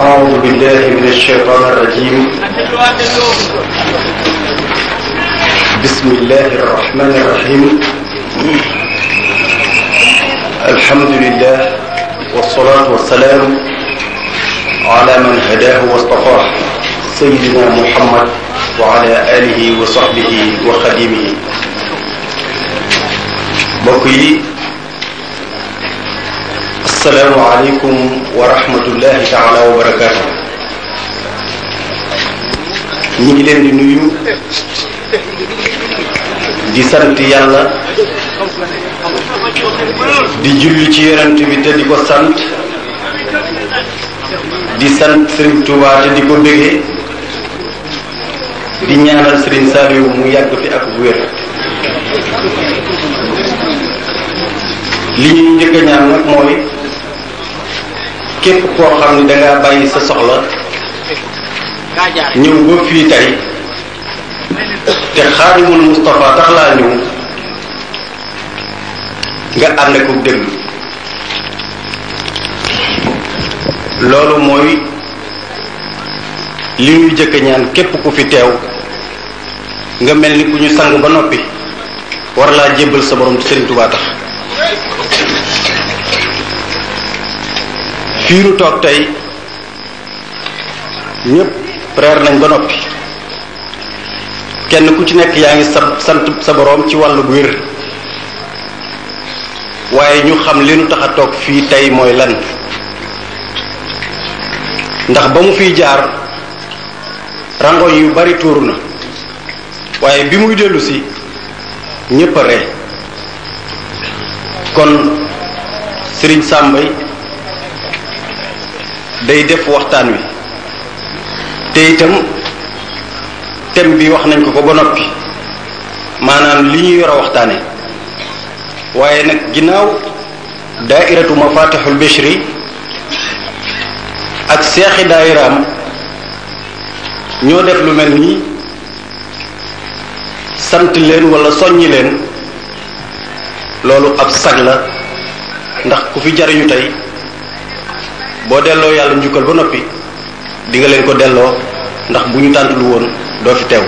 أعوذ بالله من الشيطان الرجيم بسم الله الرحمن الرحيم الحمد لله والصلاة والسلام على من هداه واصطفاه سيدنا محمد وعلى آله وصحبه وخديمه mbokk yi asalaamu aleykum wa rahmatullahi taala wa barakaatu ñu ngi leen di nuyu di sant yàlla di julli ci yonent bi te di ko sant di sant Sëriñ Tuubaa te di ko bégee di ñaanal Serigne Saliou mu yàgg fi ak wér li ñuy njëkk a ñaan nag mooy képp koo xam ne dangaa bàyyi sa soxla ñëw ba fii tey te xaadimul Moustapha tax laa ñëw nga ànd ko déglu loolu mooy li ñuy jëkk ñaan képp ku fi teew nga mel ni ku ñu sang ba noppi war laa jébbal sa borom Sëriñ Tuubaa tax fii nu toog tey ñépp reer nañ ba noppi kenn ku ci nekk yaa ngi sa sant sa boroom ci wàllu bu wér waaye ñu xam li nu tax a toog fii tey mooy lan ndax ba mu fiy jaar rangoñ yu bari tuuru na waaye bi muy dellu si ñépp a ree kon sëriñ sàmbay day def waxtaan wi te itam thème bi wax nañ ko ko ba noppi maanaam li ñu yor a waxtaane waaye nag ginnaaw daairatu mafatixul bishri ak seexi daairaam ñoo def lu mel nii sant leen wala soññi leen loolu ab sag la ndax ku fi jariñu tey boo delloo yàlla njukkal ba noppi di nga leen ko delloo ndax bu ñu tànt lu woon doo fi teew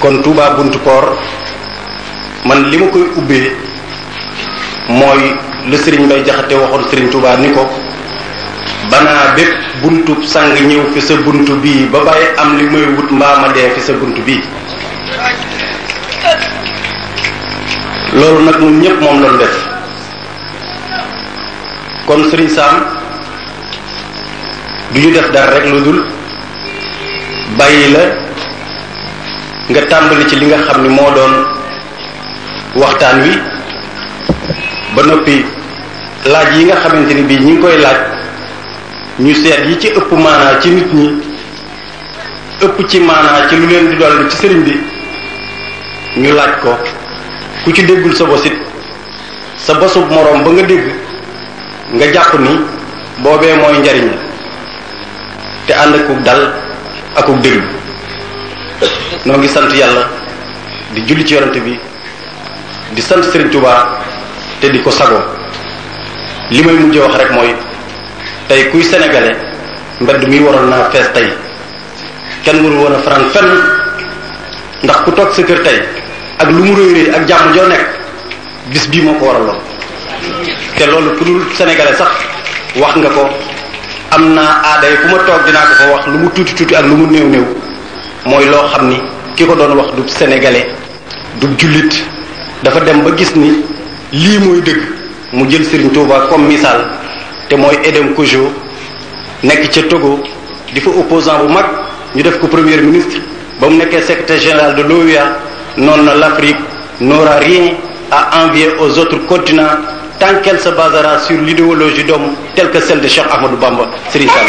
kon Touba Buntu Port man li ma koy ubbee mooy la sëriñ Mbay Jaxate waxoon sëriñ Tuubaa ni ko banaa bépp buntu sang ñëw fi sa buntu bii ba bàyyi am li may wut mbaa ma dee fi sa buntu bii loolu nag ñun ñëpp moom lañu def kon sëriñ Saam du ñu def dara rek lu dul bàyyi la nga tàmbali ci li nga xam ni moo doon waxtaan wi ba noppi laaj yi nga xamante ni bii ñi ngi koy laaj ñu seet yi ci ëpp maanaa ci nit ñi ëpp ci maanaa ci lu leen di dolli ci sëriñ bi ñu laaj ko ku ci déggul sa bosit sa bosub moroom ba nga dégg nga jàpp ni boobee mooy njariñ la te ànd akuk dal akuk déglu noo ngi sant yàlla di julli ci yonante bi di sant Serigne Touba te di ko sago li may mujjee wax rek mooy tey kuy sénégalais mbedd mi waroon naa fees tey kenn waru woon a faral fenn ndax ku toog sa kër tey ak lu mu rëy rëy ak jàmm joo nekk bis bii moo ko waraloon te loolu ku dul sénégalais sax wax nga ko am na aaday fu ma toog dinaa ko fa wax lu mu tuuti tuuti ak lu mu néew néew mooy loo xam ni ki ko doon wax du sénégalais du jullit dafa dem ba gis ni lii mooy dëgg mu jël Serigne Touba comme misaal te mooy Edem Kojo nekk ca Togo di fa opposant bu mag ñu def ko premier ministre ba mu nekkee secrétaire général de l'OUA noonu na l'Afrique n'aura rien à envier aux autres continents tant qu'elle se basera sur l'idéologie d'homme telle que celle de Cheikh Ahmadou Bamba Serigne Sall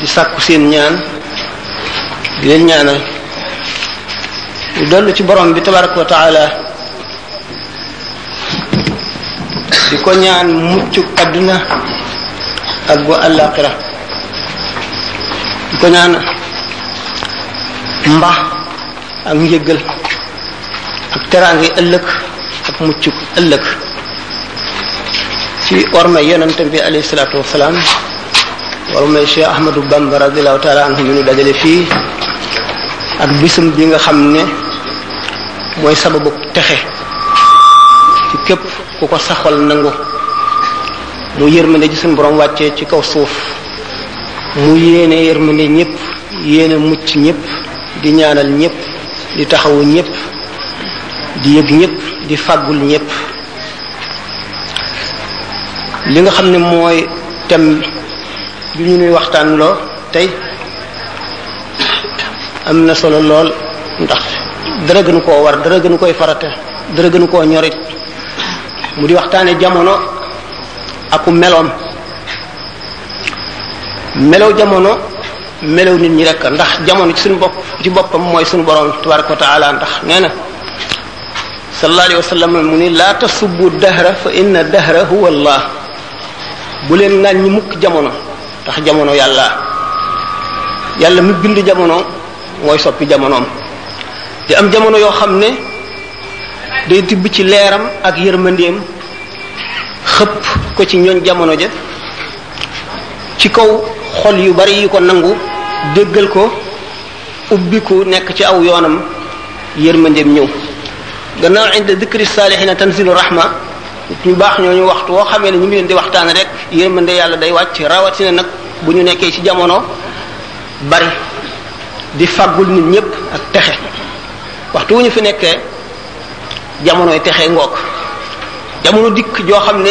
di sàkku seen ñaan di leen ñaanal di dellu ci borom bi tabaraka wa taala di ko ñaan mucc adduna ak bu àllaaxira di ko ñaan mba ak njëggal ak teraange ëllëg ak muccuk ëllëg ci orma yonent bi alayhi salaatu wasalaam orma Cheikh Ahmadou Bamba radiallahu taala anhu ñu dajale fii ak bisum bi nga xam ne mooy sababu texe ci képp ku ko saxal nangu mu yërmande ji suñu borom wàccee ci kaw suuf mu yéene yërmande ñëpp yéene mucc ñëpp di ñaanal ñépp di taxawu ñépp di yëg ñépp di fàggul ñépp li nga xam ne mooy tem bi ñu nuy waxtaan loo tey am na solo lool ndax dara gënu koo war dara gënu koy farata dara gënu koo ñorit mu di waxtaane jamono aku meloom melow jamono melaw nit ñi rek ndax jamono ci suñu bopp ci boppam mooy suñu borom tabaraka wa taala ndax nee na sallallahu alayhi wa sallam mu ni laa tasubbu dahra fa inna dahra huwa allah bu leen naan ñi mukk jamono ndax jamono yàlla yàlla mu bind jamono mooy soppi jamonoom di am jamono yoo xam ne day tibb ci leeram ak yërmandeem xëpp ko ci ñooñ jamono ja ci kaw xol yu bari yu ko nangu déggal ko ubbiku nekk ci aw yoonam yërmandeem ñëw gannaaw inda dikri saalihina tanzilu rahma ñu baax ñooñu waxtu woo xamee ne ñu ngi leen di waxtaan rek yërmande yàlla day wàcc rawatina nag bu ñu nekkee ci jamono bari di fàggul nit ñépp ak texe waxtu wu ñu fi nekkee jamonoy texe ngoog jamono dikk joo xam ne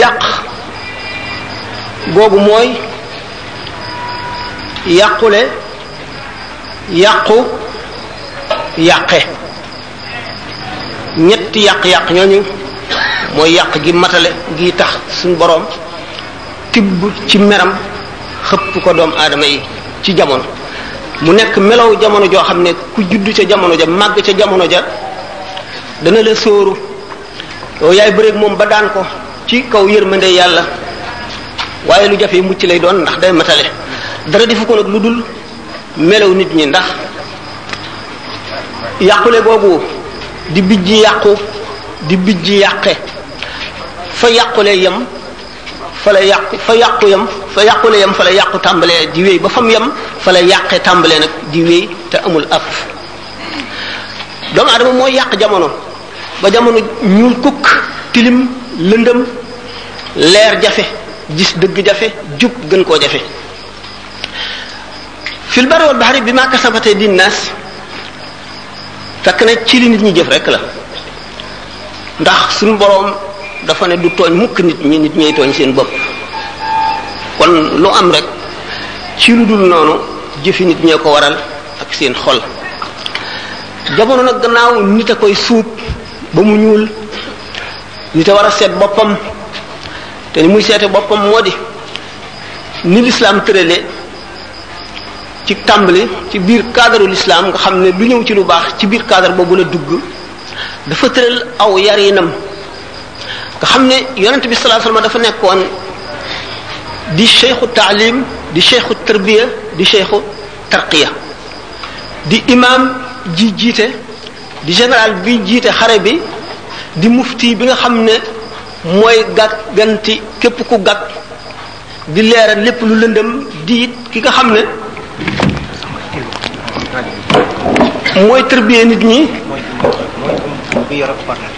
yàq googu mooy yàqule yàqu yàqe ñetti yàq-yàq ñooñu mooy yàq gi matale gi tax suñ boroom tibb ci meram xëpp ko doom aadama yi ci jamono mu nekk melow jamono joo xam ne ku judd ca jamono ja màgg ca jamono ja dana la sóoru yow yaay bëreeg moom ba daan ko ci kaw yërmande yàlla waaye lu jafe mucc lay doon ndax day matale dara defu ko nag lu dul melaw nit ñi ndax yàqule googu di bijji yàqu di bijji yàqe fa yàqule yem fa la yàqu fa yàqu yem fa yàqule yem fa la yàqu tàmbalee di wéy ba fam yem fa la yàqe tàmbalee nag di wéy te amul af doomu adama mooy yàq jamono ba jamono ñuul kukk tilim lëndëm leer jafe gis dëgg jafe jub gën koo jafe fil barri wal bahri bi ma kasabate di naas fekk na ci li nit ñi jëf rek la ndax suñu boroom dafa ne du tooñ mukk nit ñi nit ñay tooñ seen bopp kon lu am rek ci lu dul noonu jëfi nit ñee ko waral ak seen xol jamono nag gannaaw nit a koy suub ba mu ñuul nit a war a seet boppam te ni muy seete boppam moo di ni lislaam tërale ci tàmbali ci biir cadre lislaam nga xam ne lu ñëw ci lu baax ci biir cadre boobu la dugg dafa tëral aw yarinam nga xam ne yonent bi sallallahu alayhi dafa nekkoon di cheikhu taalim di cheikhu tarbiya di cheikhu tarqiya di imam ji jiite di général bi jiite xare bi di mufti bi nga xam ne mooy gàgganti képp ku gàgg di leeral lépp lu lëndëm di it ki nga xam ne mooy tërbiyee nit ñi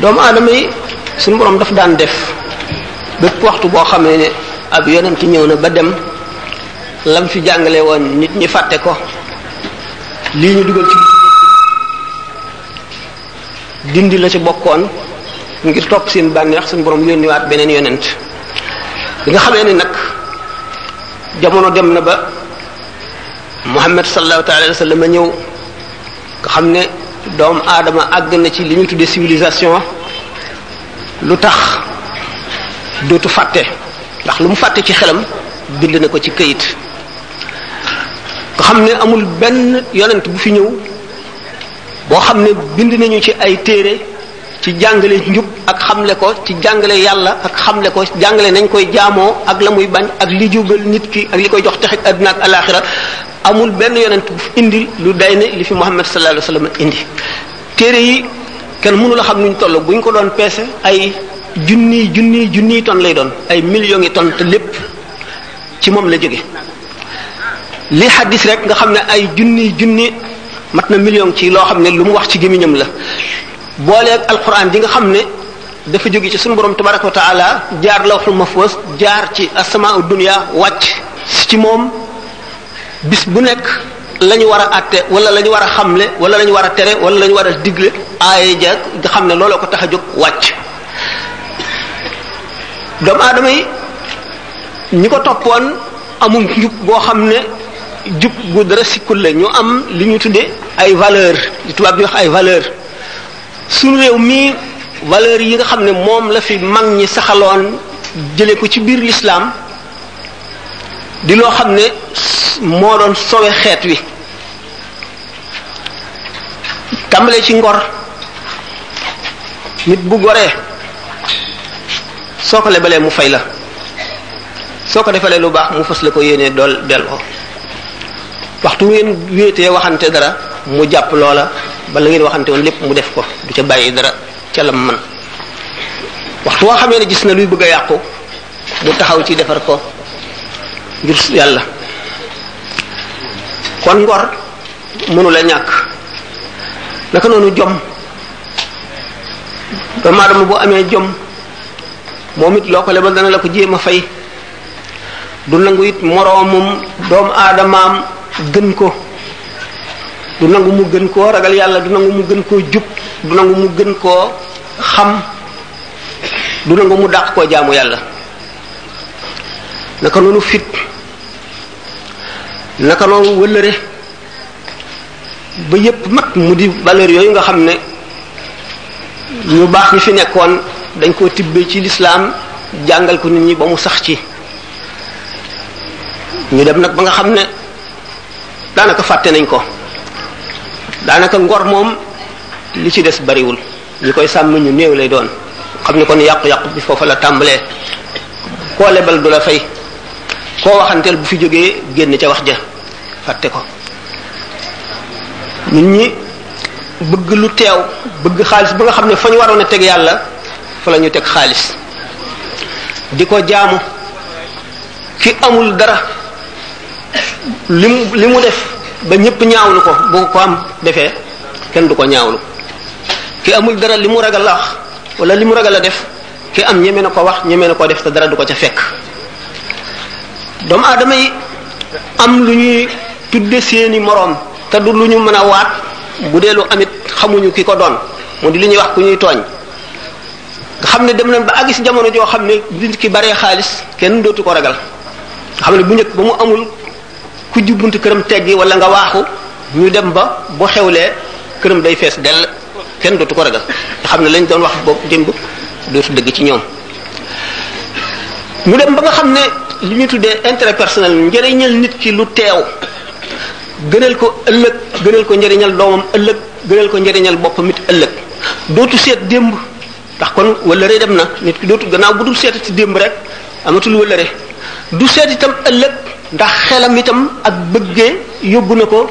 doomu aadama yi suñu borom daf daan def bépp waxtu boo xamee ne ab yonent ñëw na ba dem lam fi jàngale woon nit ñi fàtte ko lii ñu dugal ci dindi la ci bokkoon ngir topp seen bànneex suñu borom yónniwaat beneen yonent bi nga xamee ne nag jamono dem na ba Muhammad sallallahu taala wa sallam ñëw nga xam ne doomu aadama àgg na ci li ñu tuddee civilisation lu tax dootu fàtte ndax lu mu fàtte ci xelam bind na ko ci kayit nga xam ne amul benn yonent bu fi ñëw boo xam ne bind nañu ci ay téere ci jàngale njub ak xamle ko ci jàngale yàlla ak xamle ko jàngale nañ koy jaamoo ak la muy bañ ak li jubal nit ki ak li koy jox texit àdduna ak alaxira amul benn yonent bu indi lu day ne li fi Muhammad sallallahu alayhi wasallam indi téere yi kenn mënu la xam nuñ toll bu ñu ko doon peese ay junni junni junni tonnes lay doon ay millions yi tonnes te lépp ci moom la jóge li xaddis rek nga xam ne ay junni junni mat na million ci loo xam ne lu mu wax ci gémmiñam la booleeg alquran ji nga xam ne dafa jóge ci suñu borom tabaraka wa taala jaar lawxul mahfuz jaar ci asamaa dunya wàcc ci moom bis bu nekk la ñu war a àtte wala la ñu war a xamle wala la ñu war a tere wala la ñu war a digle aaya ja nga xam ne looloo ko tax a jóg wàcc doomu aadama yi ñi ko toppoon amul njub boo xam ne jub gu dara sikkul la ñu am li ñu tuddee ay valeur li tubaab di wax ay valeur suñu réew mii valeur yi nga xam ne moom la fi mag ñi saxaloon jële ko ci biir lislaam di loo xam ne moo doon sowe xeet wi tàmbalee ci ngor nit bu goree soo ko lebalee mu fay la soo ko defalee lu baax mu fas la ko yéenee dool delloo waxtu ngeen wéetee waxante dara mu jàpp loola ba la ngeen waxante woon lépp mu def ko du ca bàyyi dara ca la man waxtu woo xamee ne gis na luy bëgg a yàqu du taxaw ci defar ko ngir yàlla kon ngor mënu la ñàkk naka noonu jom doomu aadama bu amee jom moom it loo ko lebal dana la ko jéem a fay du nangu it moroomum doomu aadamaam gën ko du nangu mu gën koo ragal yàlla du nangu mu gën koo jub du nangu mu gën koo xam du nangu mu dàq koo jaamu yàlla naka noonu fit naka noonu wëllëre ba yépp mat mu di valeur yooyu nga xam ne ñu baax ñi fi nekkoon dañ koo tibbee ci lislaam jàngal ko nit ñi ba mu sax ci ñu dem nag ba nga xam ne daanaka fàtte nañ ko daanaka ngor moom li ci des bariwul li koy sàmm ñu néew lay doon xam ni kon yàqu-yàqu bi foofa la tàmbalee koo lebal du la fay koo waxanteel bu fi jógee génn ca wax ja fàtte ko nit ñi bëgg lu teew bëgg xaalis ba nga xam ne fa ñu waroon a teg yàlla fa la ñu teg xaalis di ko jaamu ki amul dara li mu li mu def ba ñëpp ñaawlu ko bu ko am defee kenn du ko ñaawlu ki amul dara li mu ragal a wax wala li mu ragal a def ki am ñeme na ko wax ñeme na ko def te dara du ko ca fekk doomu aadama yi am lu ñuy tudde seeni moroom te du lu ñu mën a waat bu dee lu amit xamuñu ki ko doon mu di li ñuy wax ku ñuy tooñ nga xam ne dem nañ ba àgg si jamono joo xam ne nit ki baree xaalis kenn dootu ko ragal nga xam ne bu njëkk ba mu amul ku jub buntu këram teggi wala nga waaxu ñu dem ba bu xewlee këram day fees dell kenn dootu ko ragal nga xam ne lañ doon wax boobu démb dootu dëgg ci ñoom mu dem ba nga xam ne li ñu tuddee intérêt personnel njëriñal nit ki lu teew gënal ko ëllëg gënal ko njëriñal doomam ëllëg gënal ko njëriñal boppam it ëllëg dootu seet démb ndax kon wëllëre dem na nit ki dootu gannaaw bu dul seet ci démb rek amatul wëllëre du seet itam ëllëg ndax xelam itam ak bëggee yóbbu na ko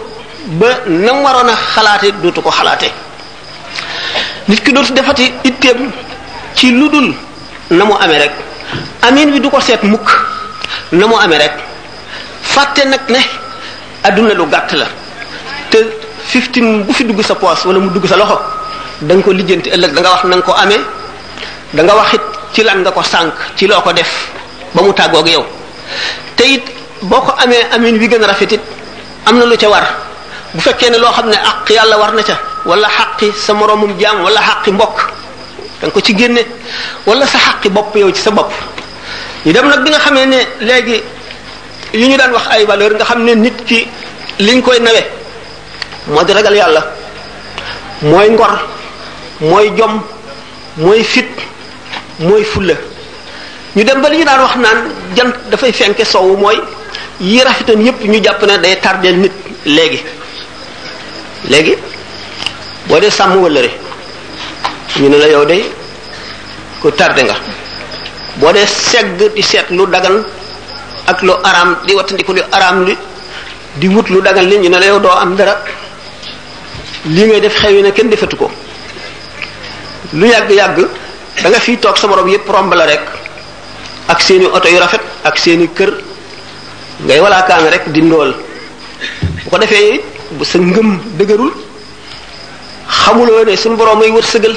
ba nam waroon a xalaate dootu ko xalaate nit ki dootu defati itteem ci lu dul na mu amee rek amin bi du ko seet mukk na mu amee rek fàtte nag ne adduna lu gàtt la te fiftin bu fi dugg sa poos wala mu dugg sa loxo da nga ko lijjanti ëllëg da nga wax na nga ko amee da nga wax it ci lan nga ko sànq ci loo ko def ba mu tàggoog yow te it boo ko amee amin wi gën a rafet it am na lu ca war bu fekkee ne loo xam ne àq yàlla war na ca wala xaqi sa moroomum jaam wala xaqi mbokk da nga ko ci génne wala sa xaqi bopp yow ci sa bopp ñu dem nag bi nga xamee ne léegi yi ñu daan wax ay valeur nga xam ne nit ki liñ koy nawe moo di ragal yàlla mooy ngor mooy jom mooy fit mooy fulla ñu dem ba li ñu daan wax naan jant dafay fenke sowu mooy yi rafetoon yépp ñu jàpp ne day tardeel nit léegi léegi boo dee sàmm wëllëre ñu ne la yow de ku tardé nga boo dee segg di seet lu dagan ak lu araam di wattandiku lu araam li di wut lu dagan li ñu ne la yow doo am dara lii ngay def xew yi ne kenn defatu ko lu yàgg-yàgg da nga fiy toog sa morom yépp romb la rek ak seeni oto yu rafet ak seeni kër ngay walaakaan rek di ndool bu ko defee bu sa ngëm dëgërul xamuloo ne suñu borom ay wërsëgal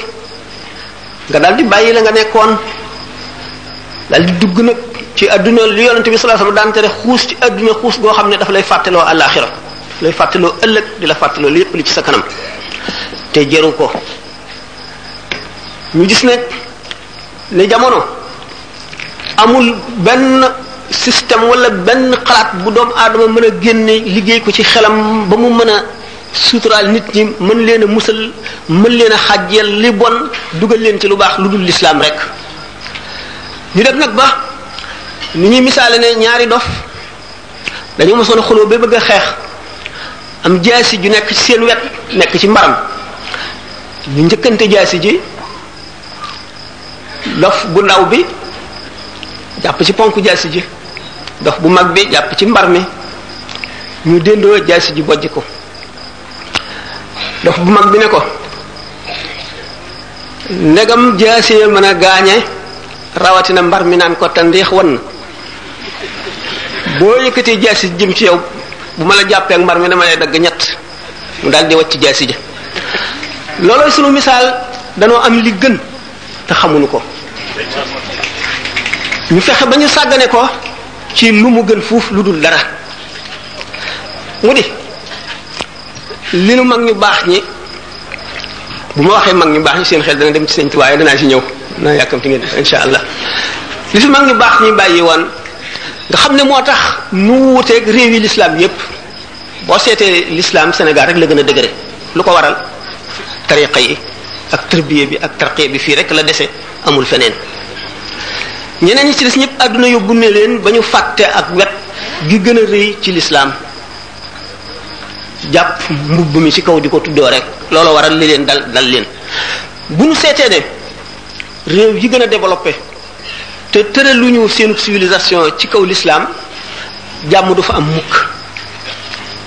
nga daal di bàyyi la nga nekkoon daal di dugg nag ci adduna li yonente bi sallallahu alayhi wasallam daan tere xuus ci adduna xuus goo xam ne dafa lay fàttaloo àllaaxira daf lay fàttaloo ëllëg di la fàttaloo lépp li ci sa kanam te jëru ko ñu gis ne ne jamono amul benn système wala benn xalaat bu doomu aadama mën a génne liggéey ko ci xelam ba mu mën a suturaal nit ñi mën leen a musal mën leen a xàjjeel li bon dugal leen ci lu baax lu dul lislaam rek ñu def nag ba ni ñuy misaale ne ñaari dof dañoo mosoon a xuloo ba bëgg a xeex am jaasi ju nekk ci seen wet nekk ci mbaram ñu njëkkante jaasi ji dof bu ndaw bi jàpp ci ponk jaasi ji dof bu mag bi jàpp ci mbar mi ñu dendoo jaasi ji bojj ko dof bu mag bi ne ko ndegam jaasi ya mën a gaañe rawatina mbar mi naan ko tandiix wan na boo yëkkatee jaasi jëm ci yow bu ma la jàppee ak mbar mi dama lay dagg ñett mu daal di wàcc jaasi ja loolooy sunu misaal danoo am li gën te xamuñu ko ñu fexe ba ñu sàggane ko ci lu mu gën fuuf lu dul dara mu di li nu mag ñu baax ñi bu ma waxee mag ñu baax ñi seen xel dana dem ci sëñ Tuubaa waaye danaa ci ñëw naa yàkkamti ngeen insha allah li fi mag ñu baax ñi bàyyi woon nga xam ne moo tax nu wuuteeg réew yi lislaam yépp boo seetee l'islam Sénégal rek la gën a dëgëre lu ko waral tariqa yi ak tërbiye bi ak tarqiya bi fii rek la dese amul feneen ñeneen ñi ci des ñëpp àdduna yóbbu ne leen ba ñu fàtte ak wet gi gën a rëy ci l'islam jàpp mbubb mi ci kaw di ko tuddoo rek loolu waral li leen dal dal leen bu ñu seetee ne réew yi gën a développé te tëraluñu seen civilisation ci kaw lislaam jàmm du fa am mukk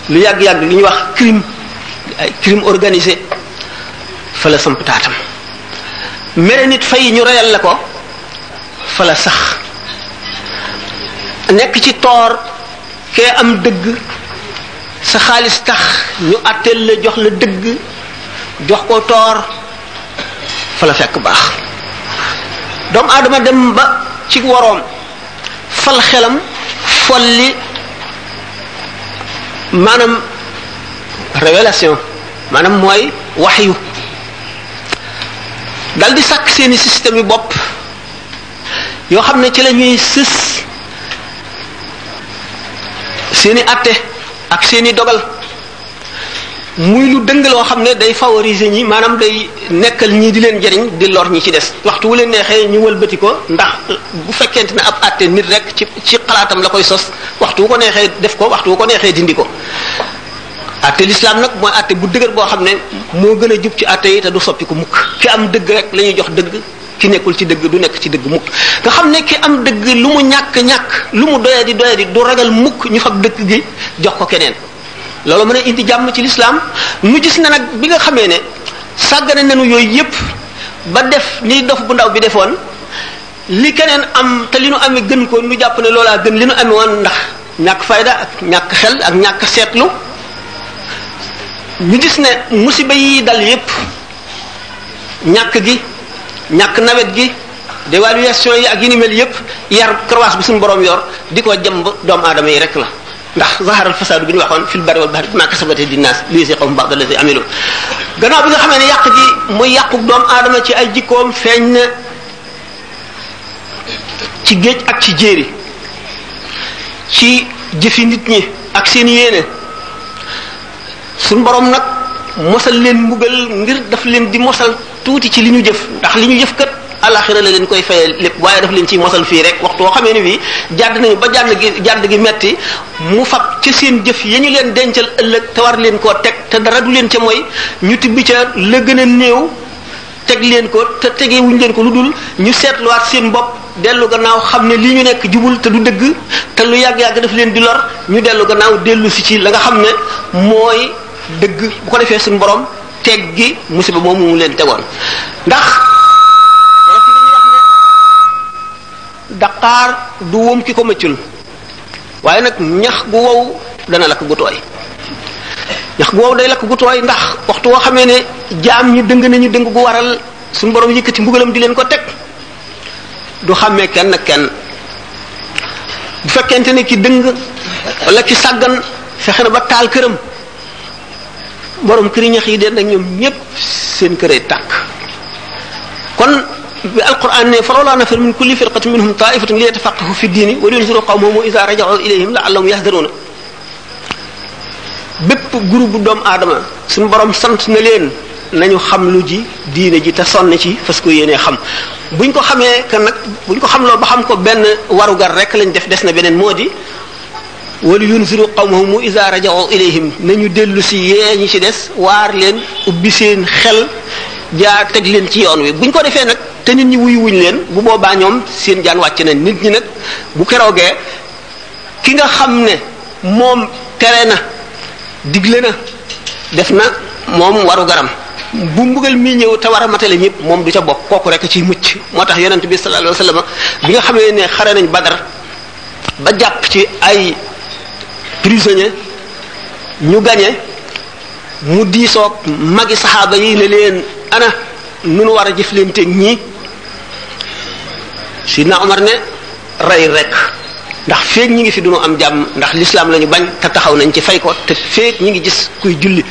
lu yàgg-yàgg li ñuy wax crime ay crime organisé fa la samp taatam mere nit fay ñu reyal la ko fa la sax nekk ci toor kee am dëgg sa xaalis tax ñu àtteel la jox la dëgg jox ko toor fa la fekk baax doomu aadama dem ba ci woroom fal xelam folli maanaam révélation maanaam mooy waxyu dal di sàkk seeni système yu bopp yoo xam ne ci la ñuy sës seeni atte ak seeni dogal muy lu dëng loo xam ne day favoriser ñi maanaam day nekkal ñii di leen jëriñ di lor ñi ci des waxtu wu leen neexee ñu wëlbati ko ndax bu fekkente ne ab àtte nit rek ci ci xalaatam la koy sos waxtu wu ko neexee def ko waxtu wu ko neexee dindi ko àtte lislaam nag mooy àtte bu dëgër boo xam ne moo gën a jub ci àtte yi te du soppi ko mukk ki am dëgg rek la ñuy jox dëgg ki nekkul ci dëgg du nekk ci dëgg mukk nga xam ne ki am dëgg lu mu ñàkk ñàkk lu mu doyadi doyadi du ragal mukk ñu fab dëgg gi jox ko keneen loolu mën a indi jàmm ci lislaam nu gis na nag bi nga xamee ne sàggane nañu yooyu yépp ba def ni dof bu ndaw bi defoon li keneen am te li nu amee gën ko nu jàpp ne loolaa gën li nu amee woon ndax ñàkk fayda ak ñàkk xel ak ñàkk seetlu ñu gis ne musiba yi dal yépp ñàkk gi ñàkk nawet gi dévaluation yi ak yi ni mel yépp yar croissance bu suñu borom yor di ko jëmb doomu aadama yi rek la ndax zahara al fasaadu bi ñu waxoon fil barri wal bahri bimaa kasabat aydi naas liyuziiqahum ba'da allazii amilu gannaaw bi nga xamee ne yàq gi muy yàqu doomu aadama ci ay jikkoom feeñ na ci géej ak ci jéeri ci jëfi nit ñi ak seen yéene suñu borom nag mosal leen mbugal ngir daf leen di mosal tuuti ci li ñu jëf ndax li ñu jëf kat alaxira la leen koy fayal lépp waaye daf leen ciy mosal fii rek waxtu woo xamee ni bii jàdd nañu ba jàdd gi jàdd gi metti mu fab ci seen jëf ya ñu leen dencal ëllëg te war leen koo teg te dara du leen ca mooy ñu tibbi ca la gën a néew teg leen ko te tegee wuñ leen ko lu dul ñu seetluwaat seen bopp dellu gannaaw xam ne li ñu nekk jubul te du dëgg te lu yàgg-yàgg daf leen di lor ñu dellu gannaaw dellu si ci la nga xam ne mooy dëgg bu ko defee suñu borom teggi musiba moomu mu leen tegoon ndax daqaar du wóom ki ko mëccul waaye nag ñax gu wow dana lakk gu tooy ñax gu wow day lakk gu tooy ndax waxtu woo xamee ne jaam ñi dëng nañu dëng gu waral suñu borom yëkkati mbugalam di leen ko teg du xàmmee kenn ak kenn bu fekkente ne ki dëng wala ki sàggan fexe na ba taal këram borom këri ñax yi den nag ñoom ñépp seen këree tàkk kon bi alquran ne falawlaa nafar min kulli firqatin minhum taifatun li yatafaqahu fi diini wa yunziru qawmahum wa iza raja'u ilayhim la'allahum yahdaruuna bépp groupe bu doomu aadama suñu borom sant na leen nañu xam lu ji diine ji te sonn ci fas ko yéenee xam buñ ko xamee kan nag buñ ko xam loo ba xam ko benn warugar rek lañ def des na beneen moo di wala yunziru qawmahum iza raja'u ilayhim nañu dellu si yee ñi ci des waar leen ubbi seen xel jaar teg leen ci yoon wi buñ ko defee nag te nit ñi wuyu wuñ leen bu boobaa ñoom seen jaan wàcc nañ nit ñi nag bu keroogee ki nga xam ne moom tere na digle na def na moom waru garam bu mbugal mi ñëw te war a matale ñëpp moom du ca bokk kooku rek ciy mucc moo tax yonent bi sallallahu alayhi wasallam bi nga xamee ne xare nañ badar ba jàpp ci ay prisonnier ñu gañe mu diisoog magi saxaaba yi ne leen ana nunu war a jëflante ñii sidna Omar ne rey rek ndax feek ñi ngi fi duñu am jàmm ndax lislaam lañu bañ te taxaw nañ ci fay ko te feek ñi ngi gis kuy julli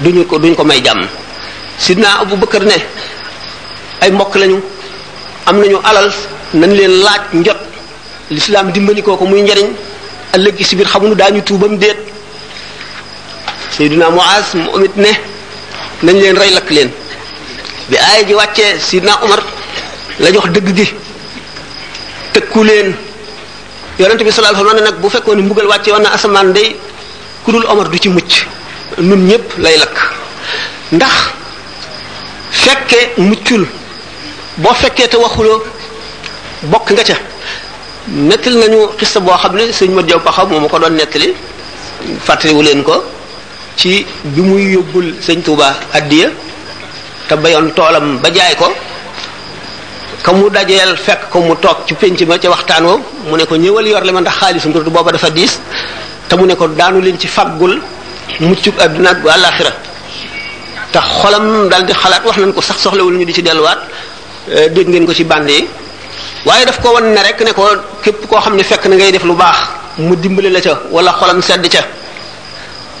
duñu ko duñ ko may jàmm sidna Abu Bakar ne ay mbokk lañu am nañu alal nañ leen laaj njot lislaam dimbali kooku muy njariñ ëllëg ci si biir xamuñu daañu tuubam déet Seydina Muaz mu amit ne nañ leen rey lakk leen bi aaya ji wàccee Seydina Umar la jox dëgg gi tëkku leen yonent bi sallallahu alayhi wasallam nag bu fekkoon ne mbugal wàcce woon na asamaan day ku dul Omar du ci mucc nun ñëpp lay lakk ndax fekke muccul boo fekkee te waxuloo bokk nga ca nettali nañu xista boo xam ne sëñ Mat Jaw Paxa moo ma ko doon nettali fàttaliwu leen ko ci bi muy yóbbul sëñ Touba addiya te bayoon toolam ba jaay ko ka mu dajeel fekk ko mu toog ci pénc ma ca waxtaan woo mu ne ko ñëwal yor li ma ndax xaalis ndur booba dafa diis te mu ne ko daanu leen ci faggul muccug àdduna ak àllaaxira tax xolam dal di xalaat wax nañ ko sax soxlawul ñu di ci delluwaat euh, dégg ngeen ko ci bànd yi waaye daf ko wan ne rek ne ko képp koo xam ne fekk na ngay def lu baax mu dimbali la ca wala xolam sedd ca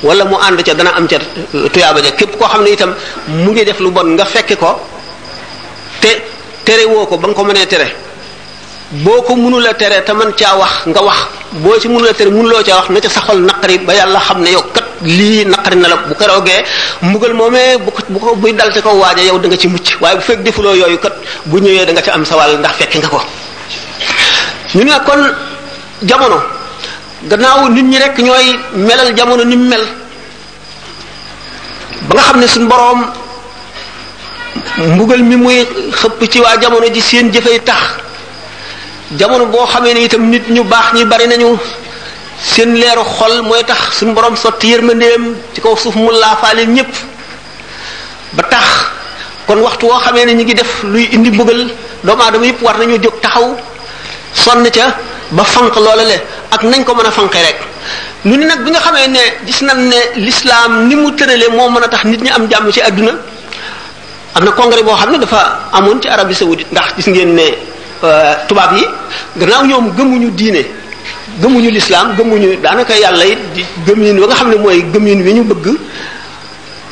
wala mu ànd ca dana am ca euh, tuyaaba ja képp koo xam ne itam mu ngi def lu bon nga fekke ko te tere woo ko ba nga ko mënee tere boo ko mënul a tere te man caa wax nga wax boo ci mënul a tere mënuloo caa wax na ca saxol naqari ba yàlla xam ne yow kat lii naqari na la bu keroogee mbugal moomee bu ko bu ko buy dal te ko waaja yow da nga ci mucc waaye bu fekk defuloo yooyu kat bu ñëwee da nga ca am sa wàll ndax fekk nga ko ñu ne kon jamono gannaaw nit ñi rek ñooy melal jamono ni mu mel ba nga xam ne suñ boroom mbugal mi muy xëpp ci waa jamono ji seen jëfey tax jamono boo xamee ne itam nit ñu baax ñi bari nañu seen leeru xol mooy tax suñ boroom sotti yërmandeem ci kaw suuf mu laafaale ñépp ba tax kon waxtu woo xamee ne ñu ngi def luy indi mbugal doomu aadama yëpp war nañu jóg taxaw sonn ca ba fanq loola le ak nañ ko mën a fanqe rek lu ni nag bi nga xamee ne gis nañ ne l'islam ni mu tëralee moo mën a tax nit ñi am jàmm ci àdduna am na congrès boo xam ne dafa amoon ci Arabie saoudite ndax gis ngeen ne euh, tubaab yi gannaaw ñoom gëmuñu diine gëmuñu l'islam gëmuñu daanaka yàlla it di gëmin wa nga xam ne mooy gëmin wi ñu bëgg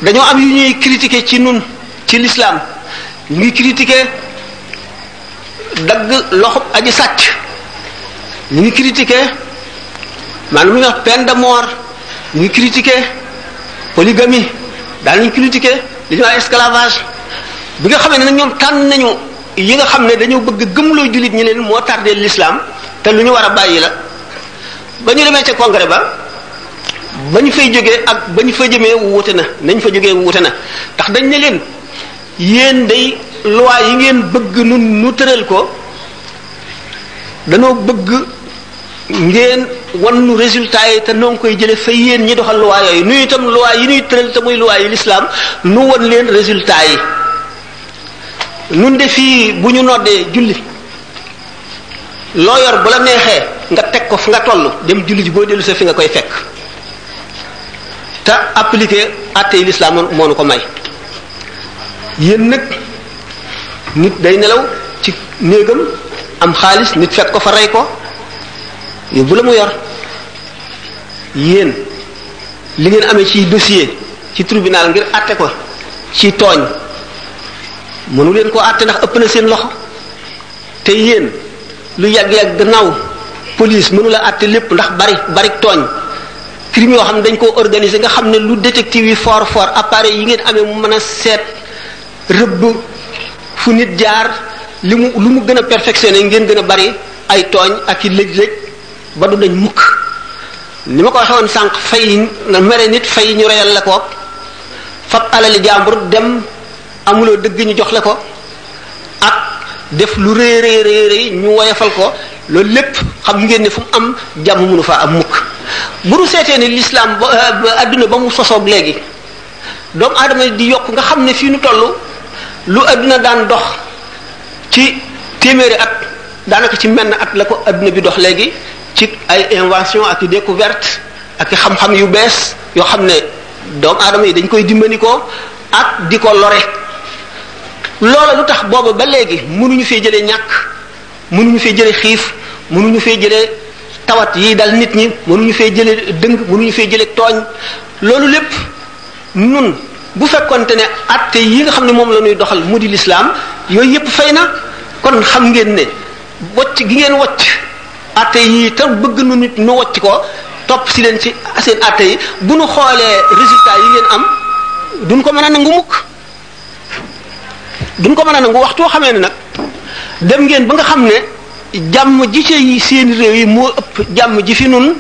dañoo am yu ñuy critiquer ci nun ci l'islam ñu ngi critiquer dagg loxo aji sàcc ñu ngi critiqué maanaam lu ñuy wax peine de mort ñu ngi critiqué polygamie daal nañu critiqué li ñuy wax esclavage bi nga xamee ne nag ñoom tànn nañu yi nga xam ne dañoo bëgg gëmloo jullit ñi leen moo tardé l'islam te lu ñu war a bàyyi la ba ñu demee ca congrès ba ba ñu fay jógee ak ba ñu fa jëmee wuute na nañ fa jógee wuute na ndax dañ ne leen yéen day loi yi ngeen bëgg nu nu tëral ko danoo bëgg ngeen wan nu résultat yi te noo ngi koy jële fa yéen ñi doxal loi yooyu nu itam loi yi nuy tëral te muy loi yi lislaam nu wan leen résultat yi nun de fii bu ñu noddee julli loo yor bu la neexee nga teg ko fi nga toll dem julli ji boo dellu sa fi nga koy fekk te appliquer àttey lislaam moo nu ko may yéen nag nit day nelaw ci néegam am xaalis nit fekk ko fa rey ko yóbbu la mu yor yéen li ngeen amee ci dossier ci tribunal ngir àtte ko ci tooñ mënu leen koo àtte ndax ëpp na seen loxo te yéen lu yàgg-yàgg gannaaw police mënula àtte lépp ndax bari bari tooñ crime yoo xam ne dañ koo organiser nga xam ne lu détective yi fort fort appareil yi ngeen amee mu mën a seet rëbb fu nit jaar li mu lu mu gën a perfectionné ngeen gën a bari ay tooñ ak i lëj-lëj ba du dañ mukk ni ma ko waxee woon sànq fay mere nit fay ñu reyal la ko fab alali jàmbur dem amuloo dëgg ñu jox la ko ak def lu rëy rëy rëy rëy ñu woyafal ko loolu lépp xam ngeen ne fu mu am jàmm mënu faa am mukk bu nu seetee ne l'islam ba euh, adduna ba mu sosoog léegi doomu aadama di yokk nga xam ne fii nu toll lu adduna daan dox ci téeméeri at daanaka ci menn at la ko adduna bi dox léegi ci ay invention ak i découverte ak i xam-xam yu bees yoo xam ne doomu aadama yi dañ koy dimbali ko ak di ko lore loola lu tax booba ba léegi mënuñu fee jëlee ñàkk mënuñu fee jëlee xiif mënuñu fee jëlee tawat yi dal nit ñi mënuñu fee jëlee dëng mënuñu fee jëlee tooñ loolu lépp nun bu fekkonte ne atte yi nga xam ne moom la ñuy doxal mu di lislaam yooyu yépp fay na kon xam ngeen ne wocc gi ngeen wocc atte yi te bëgg nu nit nu wocc ko topp si leen ci seen atte yi bu nu xoolee résultat yi ngeen am duñ ko mën a nangu mukk duñ ko mën a nangu waxtu xamee ne nag dem ngeen ba nga xam ne jàmm ji ci seen réew yi moo ëpp jàmm ji fi nun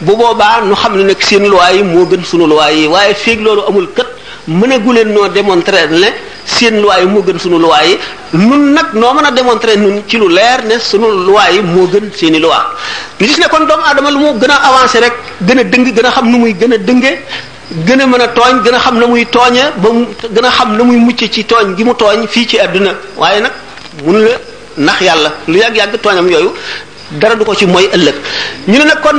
bu boobaa nu xam ne nag seen loi yi moo gën sunu loi yi waaye feeg loolu amul kat mënagu leen noo démontrer ne seen loi yi moo gën sunu loi yi nun nag noo mën a démontrer nun ci lu leer ne sunu loi yi moo gën seen i loi ñu gis ne kon doomu aadama lu mu gën a avancé rek gën a dëng gën a xam nu muy gën a dënge gën a mën a tooñ gën a xam na muy tooñe ba mu gën a xam na muy mucc ci tooñ gi mu tooñ fii ci àdduna waaye nag mun la nax yàlla lu yàgg-yàgg tooñam yooyu dara du ko ci mooy ëllëg ñu ne nag kon